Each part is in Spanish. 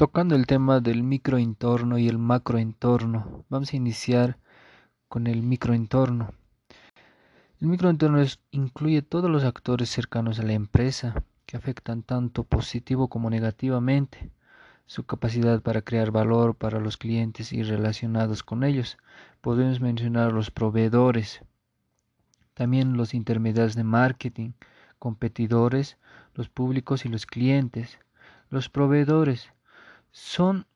Tocando el tema del microentorno y el macroentorno, vamos a iniciar con el microentorno. El microentorno incluye todos los actores cercanos a la empresa que afectan tanto positivo como negativamente su capacidad para crear valor para los clientes y relacionados con ellos. Podemos mencionar los proveedores, también los intermediarios de marketing, competidores, los públicos y los clientes. Los proveedores son,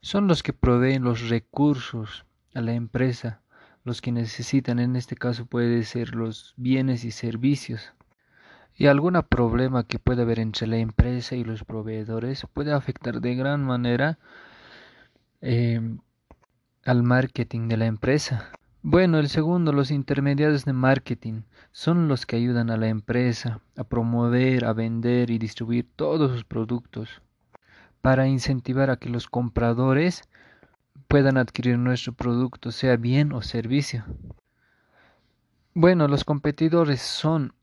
son los que proveen los recursos a la empresa, los que necesitan, en este caso puede ser los bienes y servicios. Y algún problema que pueda haber entre la empresa y los proveedores puede afectar de gran manera em, al marketing de la empresa. Bueno, el segundo, los intermediarios de marketing son los que ayudan a la empresa a promover, a vender y distribuir todos sus productos para incentivar a que los compradores puedan adquirir nuestro producto, sea bien o servicio. Bueno, los competidores son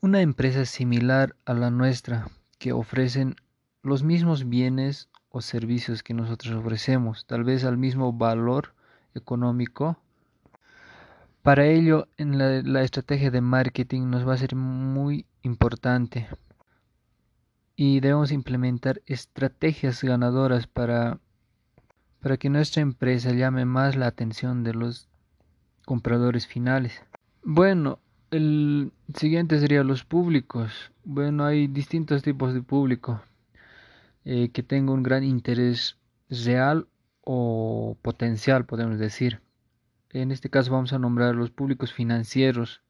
una empresa similar a la nuestra que ofrecen los mismos bienes o servicios que nosotros ofrecemos, tal vez al mismo valor económico. Para ello, en la, la estrategia de marketing nos va a ser muy importante y debemos implementar estrategias ganadoras para, para que nuestra empresa llame más la atención de los compradores finales. Bueno, el siguiente sería los públicos. Bueno, hay distintos tipos de público eh, que tengan un gran interés real o potencial, podemos decir. En este caso vamos a nombrar los públicos financieros,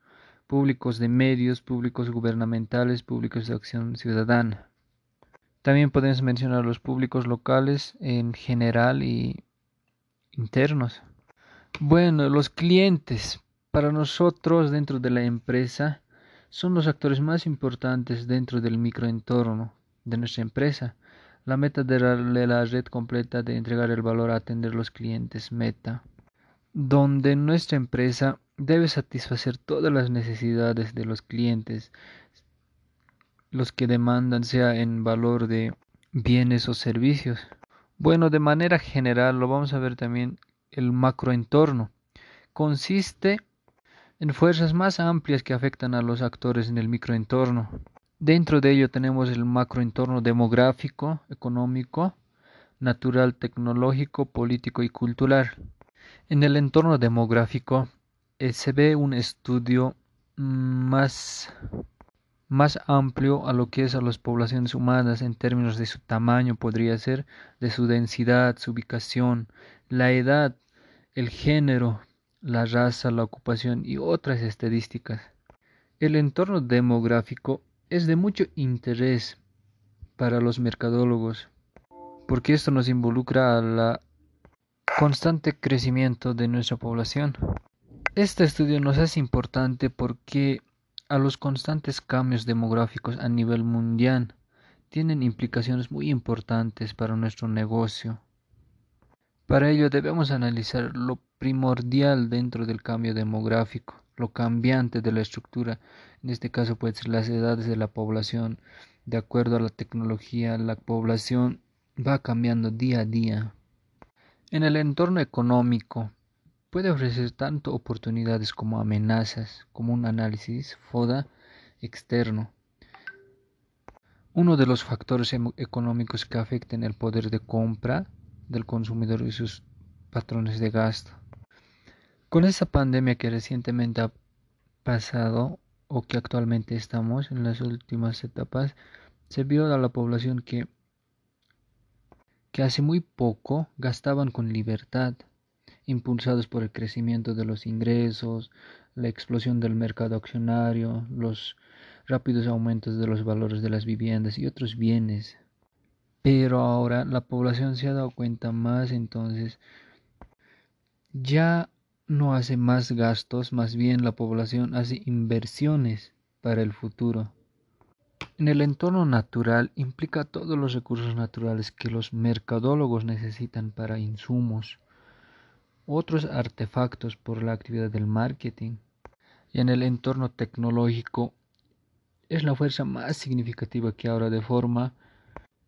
públicos de medios, públicos gubernamentales, públicos de acción ciudadana. También podemos mencionar los públicos locales en general y internos. Bueno, los clientes para nosotros dentro de la empresa son los actores más importantes dentro del microentorno de nuestra empresa. La meta de la red completa de entregar el valor a atender los clientes meta, donde nuestra empresa debe satisfacer todas las necesidades de los clientes los que demandan sea en valor de bienes o servicios. Bueno, de manera general lo vamos a ver también el macroentorno. Consiste en fuerzas más amplias que afectan a los actores en el microentorno. Dentro de ello tenemos el macroentorno demográfico, económico, natural, tecnológico, político y cultural. En el entorno demográfico eh, se ve un estudio más más amplio a lo que es a las poblaciones humanas en términos de su tamaño podría ser, de su densidad, su ubicación, la edad, el género, la raza, la ocupación y otras estadísticas. El entorno demográfico es de mucho interés para los mercadólogos, porque esto nos involucra al constante crecimiento de nuestra población. Este estudio nos es importante porque a los constantes cambios demográficos a nivel mundial tienen implicaciones muy importantes para nuestro negocio. Para ello debemos analizar lo primordial dentro del cambio demográfico, lo cambiante de la estructura, en este caso puede ser las edades de la población, de acuerdo a la tecnología, la población va cambiando día a día. En el entorno económico, puede ofrecer tanto oportunidades como amenazas, como un análisis FODA externo. Uno de los factores económicos que afectan el poder de compra del consumidor y sus patrones de gasto. Con esa pandemia que recientemente ha pasado o que actualmente estamos en las últimas etapas, se vio a la población que, que hace muy poco gastaban con libertad impulsados por el crecimiento de los ingresos, la explosión del mercado accionario, los rápidos aumentos de los valores de las viviendas y otros bienes. Pero ahora la población se ha dado cuenta más, entonces ya no hace más gastos, más bien la población hace inversiones para el futuro. En el entorno natural implica todos los recursos naturales que los mercadólogos necesitan para insumos, otros artefactos por la actividad del marketing y en el entorno tecnológico es la fuerza más significativa que ahora de forma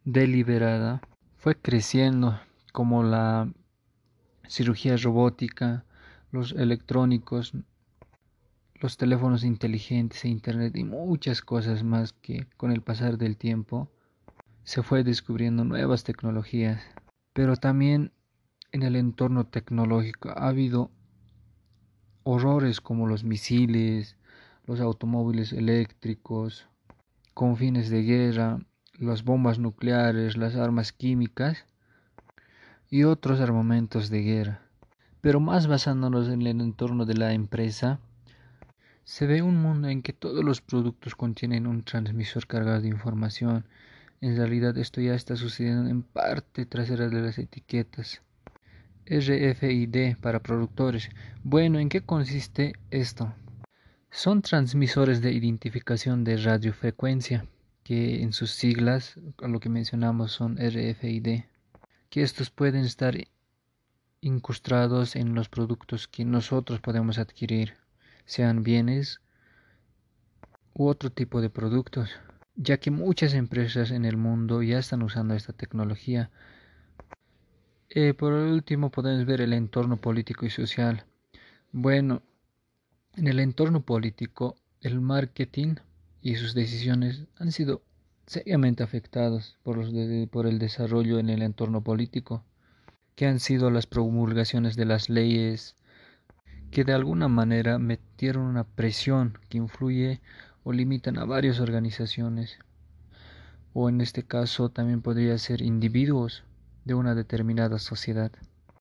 deliberada fue creciendo como la cirugía robótica, los electrónicos, los teléfonos inteligentes e internet y muchas cosas más que con el pasar del tiempo se fue descubriendo nuevas tecnologías. Pero también en el entorno tecnológico ha habido horrores como los misiles, los automóviles eléctricos, con fines de guerra, las bombas nucleares, las armas químicas y otros armamentos de guerra. Pero más basándonos en el entorno de la empresa, se ve un mundo en que todos los productos contienen un transmisor cargado de información. En realidad esto ya está sucediendo en parte trasera de las etiquetas. RFID para productores. Bueno, ¿en qué consiste esto? Son transmisores de identificación de radiofrecuencia, que en sus siglas, lo que mencionamos, son RFID, que estos pueden estar incrustados en los productos que nosotros podemos adquirir, sean bienes u otro tipo de productos, ya que muchas empresas en el mundo ya están usando esta tecnología. Eh, por último podemos ver el entorno político y social. Bueno, en el entorno político, el marketing y sus decisiones han sido seriamente afectados por, por el desarrollo en el entorno político, que han sido las promulgaciones de las leyes que de alguna manera metieron una presión que influye o limitan a varias organizaciones, o en este caso también podría ser individuos de una determinada sociedad.